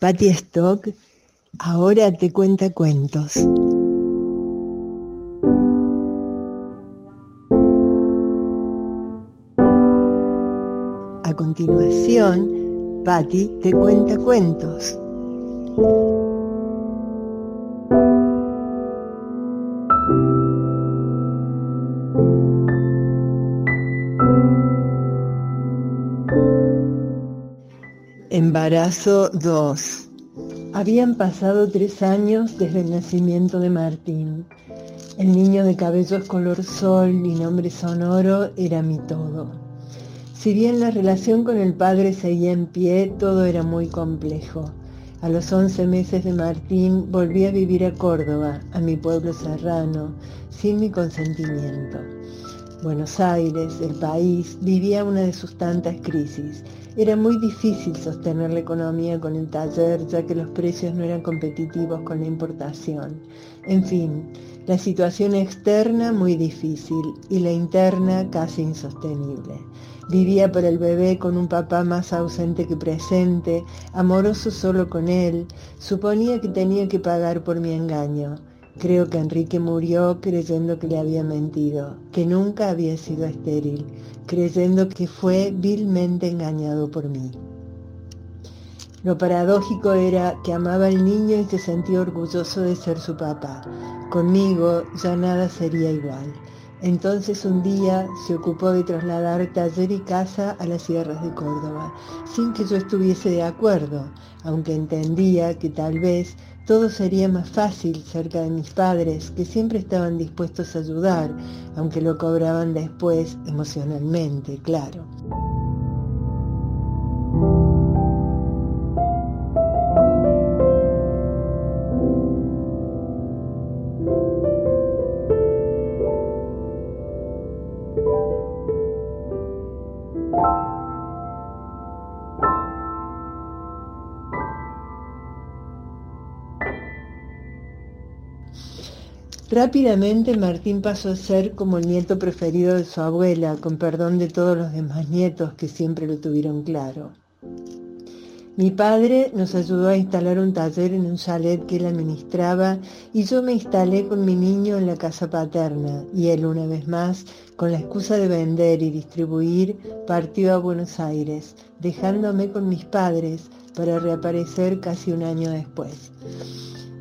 Patty Stock ahora te cuenta cuentos. A continuación, Patty te cuenta cuentos. Embarazo 2. Habían pasado tres años desde el nacimiento de Martín. El niño de cabellos color sol y nombre sonoro era mi todo. Si bien la relación con el padre seguía en pie, todo era muy complejo. A los 11 meses de Martín volví a vivir a Córdoba, a mi pueblo serrano, sin mi consentimiento. Buenos Aires, el país, vivía una de sus tantas crisis. Era muy difícil sostener la economía con el taller ya que los precios no eran competitivos con la importación. En fin, la situación externa muy difícil y la interna casi insostenible. Vivía por el bebé con un papá más ausente que presente, amoroso solo con él. Suponía que tenía que pagar por mi engaño. Creo que Enrique murió creyendo que le había mentido, que nunca había sido estéril, creyendo que fue vilmente engañado por mí. Lo paradójico era que amaba al niño y se sentía orgulloso de ser su papá. Conmigo ya nada sería igual. Entonces un día se ocupó de trasladar taller y casa a las sierras de Córdoba, sin que yo estuviese de acuerdo, aunque entendía que tal vez todo sería más fácil cerca de mis padres, que siempre estaban dispuestos a ayudar, aunque lo cobraban después emocionalmente, claro. Rápidamente Martín pasó a ser como el nieto preferido de su abuela, con perdón de todos los demás nietos que siempre lo tuvieron claro. Mi padre nos ayudó a instalar un taller en un chalet que él administraba y yo me instalé con mi niño en la casa paterna y él una vez más, con la excusa de vender y distribuir, partió a Buenos Aires, dejándome con mis padres para reaparecer casi un año después.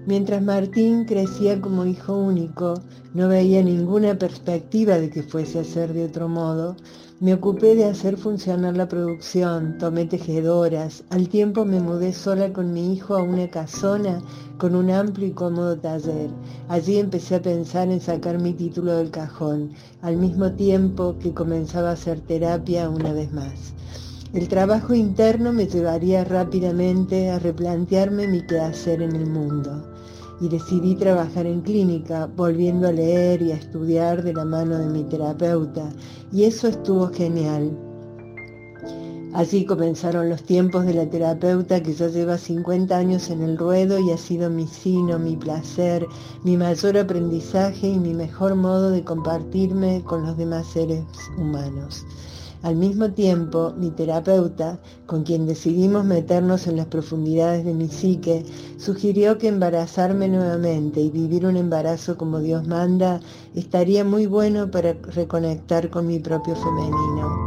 Mientras Martín crecía como hijo único, no veía ninguna perspectiva de que fuese a ser de otro modo, me ocupé de hacer funcionar la producción, tomé tejedoras, al tiempo me mudé sola con mi hijo a una casona con un amplio y cómodo taller. Allí empecé a pensar en sacar mi título del cajón, al mismo tiempo que comenzaba a hacer terapia una vez más. El trabajo interno me llevaría rápidamente a replantearme mi quehacer en el mundo y decidí trabajar en clínica, volviendo a leer y a estudiar de la mano de mi terapeuta, y eso estuvo genial. Así comenzaron los tiempos de la terapeuta que ya lleva 50 años en el ruedo y ha sido mi sino, mi placer, mi mayor aprendizaje y mi mejor modo de compartirme con los demás seres humanos. Al mismo tiempo, mi terapeuta, con quien decidimos meternos en las profundidades de mi psique, sugirió que embarazarme nuevamente y vivir un embarazo como Dios manda estaría muy bueno para reconectar con mi propio femenino.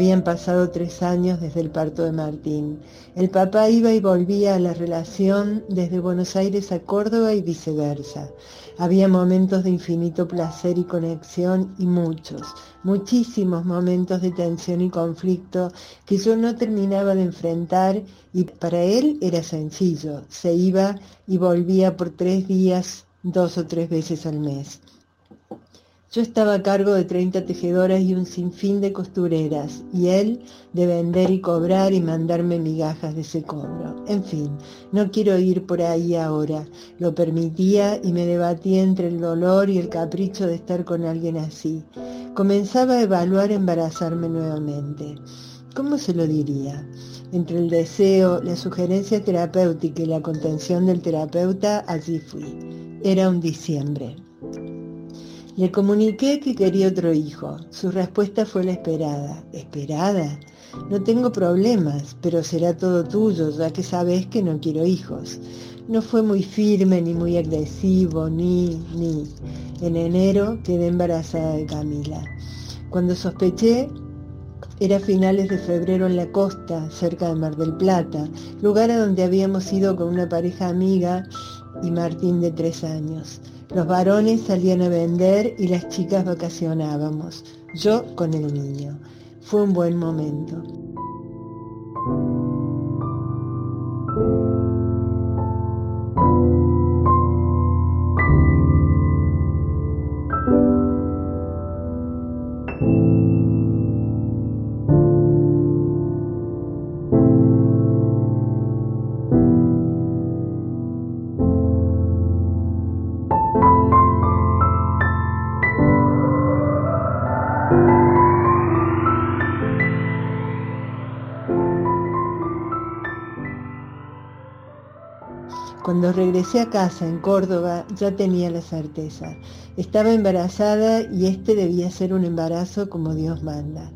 Habían pasado tres años desde el parto de Martín. El papá iba y volvía a la relación desde Buenos Aires a Córdoba y viceversa. Había momentos de infinito placer y conexión y muchos, muchísimos momentos de tensión y conflicto que yo no terminaba de enfrentar y para él era sencillo. Se iba y volvía por tres días, dos o tres veces al mes. Yo estaba a cargo de 30 tejedoras y un sinfín de costureras, y él de vender y cobrar y mandarme migajas de ese cobro. En fin, no quiero ir por ahí ahora. Lo permitía y me debatía entre el dolor y el capricho de estar con alguien así. Comenzaba a evaluar embarazarme nuevamente. ¿Cómo se lo diría? Entre el deseo, la sugerencia terapéutica y la contención del terapeuta, allí fui. Era un diciembre. Le comuniqué que quería otro hijo. Su respuesta fue la esperada. ¿Esperada? No tengo problemas, pero será todo tuyo, ya que sabes que no quiero hijos. No fue muy firme, ni muy agresivo, ni, ni. En enero quedé embarazada de Camila. Cuando sospeché, era finales de febrero en la costa, cerca de Mar del Plata, lugar a donde habíamos ido con una pareja amiga y Martín de tres años. Los varones salían a vender y las chicas vacacionábamos, yo con el niño. Fue un buen momento. Cuando regresé a casa en Córdoba ya tenía la certeza. Estaba embarazada y este debía ser un embarazo como Dios manda.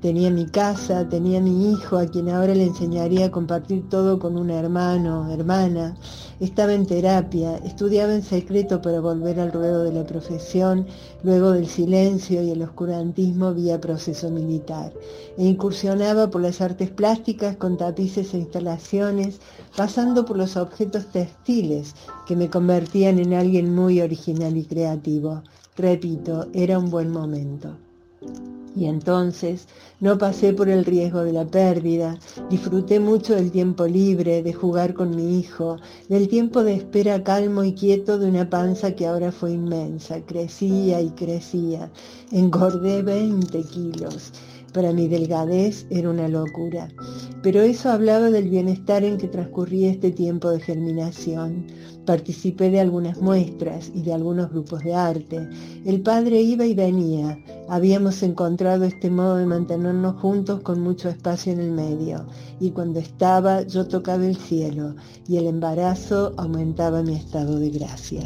Tenía mi casa, tenía mi hijo, a quien ahora le enseñaría a compartir todo con un hermano, hermana. Estaba en terapia, estudiaba en secreto para volver al ruedo de la profesión, luego del silencio y el oscurantismo vía proceso militar. E incursionaba por las artes plásticas con tapices e instalaciones, pasando por los objetos textiles que me convertían en alguien muy original y creativo. Repito, era un buen momento. Y entonces no pasé por el riesgo de la pérdida, disfruté mucho del tiempo libre, de jugar con mi hijo, del tiempo de espera calmo y quieto de una panza que ahora fue inmensa, crecía y crecía, engordé 20 kilos para mi delgadez era una locura, pero eso hablaba del bienestar en que transcurría este tiempo de germinación. Participé de algunas muestras y de algunos grupos de arte. El padre iba y venía. Habíamos encontrado este modo de mantenernos juntos con mucho espacio en el medio. Y cuando estaba yo tocaba el cielo y el embarazo aumentaba mi estado de gracia.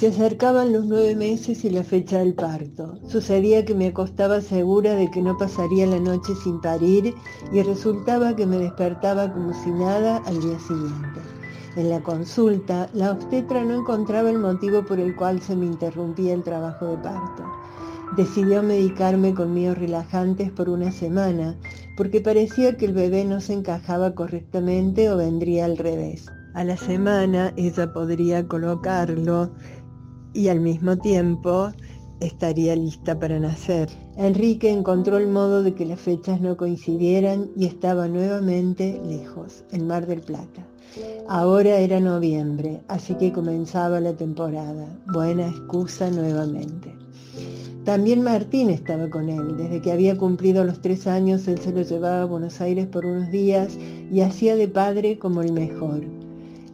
Se acercaban los nueve meses y la fecha del parto. Sucedía que me acostaba segura de que no pasaría la noche sin parir y resultaba que me despertaba como si nada al día siguiente. En la consulta, la obstetra no encontraba el motivo por el cual se me interrumpía el trabajo de parto. Decidió medicarme con míos relajantes por una semana, porque parecía que el bebé no se encajaba correctamente o vendría al revés. A la semana ella podría colocarlo y al mismo tiempo estaría lista para nacer. Enrique encontró el modo de que las fechas no coincidieran y estaba nuevamente lejos, en Mar del Plata. Ahora era noviembre, así que comenzaba la temporada. Buena excusa nuevamente. También Martín estaba con él. Desde que había cumplido los tres años, él se lo llevaba a Buenos Aires por unos días y hacía de padre como el mejor.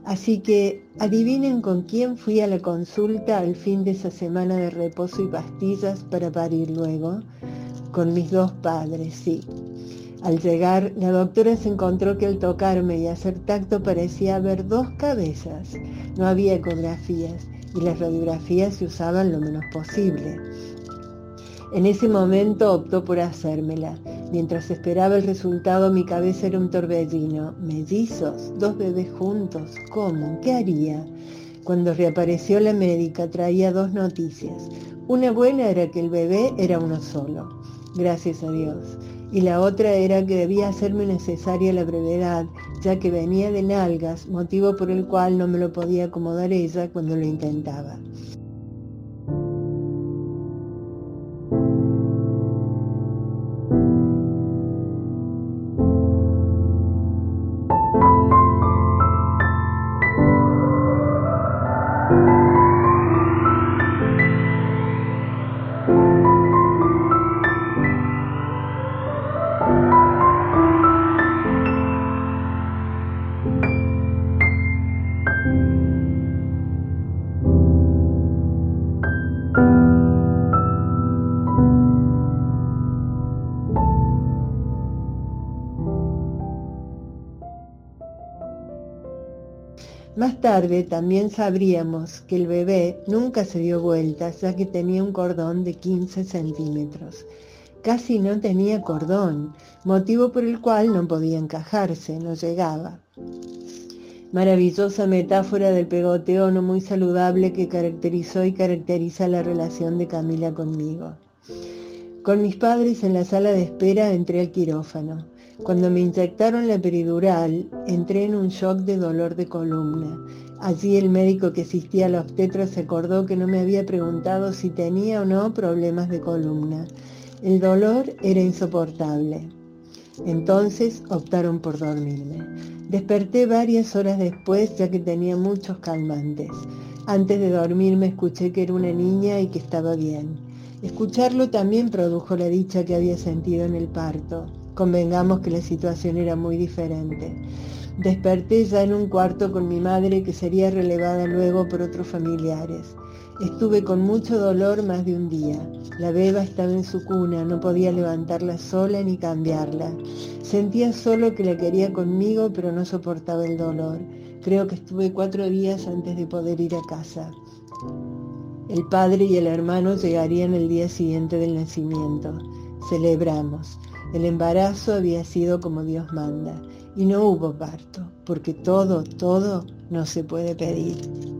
Así que adivinen con quién fui a la consulta al fin de esa semana de reposo y pastillas para parir luego. Con mis dos padres, sí. Al llegar, la doctora se encontró que al tocarme y hacer tacto parecía haber dos cabezas. No había ecografías y las radiografías se usaban lo menos posible. En ese momento optó por hacérmela. Mientras esperaba el resultado, mi cabeza era un torbellino. Mellizos, dos bebés juntos, ¿cómo? ¿Qué haría? Cuando reapareció la médica traía dos noticias. Una buena era que el bebé era uno solo, gracias a Dios. Y la otra era que debía hacerme necesaria la brevedad, ya que venía de nalgas, motivo por el cual no me lo podía acomodar ella cuando lo intentaba. Más tarde también sabríamos que el bebé nunca se dio vuelta ya que tenía un cordón de 15 centímetros. Casi no tenía cordón, motivo por el cual no podía encajarse, no llegaba. Maravillosa metáfora del pegoteo no muy saludable que caracterizó y caracteriza la relación de Camila conmigo. Con mis padres en la sala de espera entré al quirófano. Cuando me inyectaron la peridural, entré en un shock de dolor de columna. Allí el médico que asistía a la obstetra se acordó que no me había preguntado si tenía o no problemas de columna. El dolor era insoportable. Entonces optaron por dormirme. Desperté varias horas después ya que tenía muchos calmantes. Antes de dormirme escuché que era una niña y que estaba bien. Escucharlo también produjo la dicha que había sentido en el parto. Convengamos que la situación era muy diferente. Desperté ya en un cuarto con mi madre que sería relevada luego por otros familiares. Estuve con mucho dolor más de un día. La beba estaba en su cuna, no podía levantarla sola ni cambiarla. Sentía solo que la quería conmigo, pero no soportaba el dolor. Creo que estuve cuatro días antes de poder ir a casa. El padre y el hermano llegarían el día siguiente del nacimiento. Celebramos. El embarazo había sido como Dios manda y no hubo parto, porque todo, todo no se puede pedir.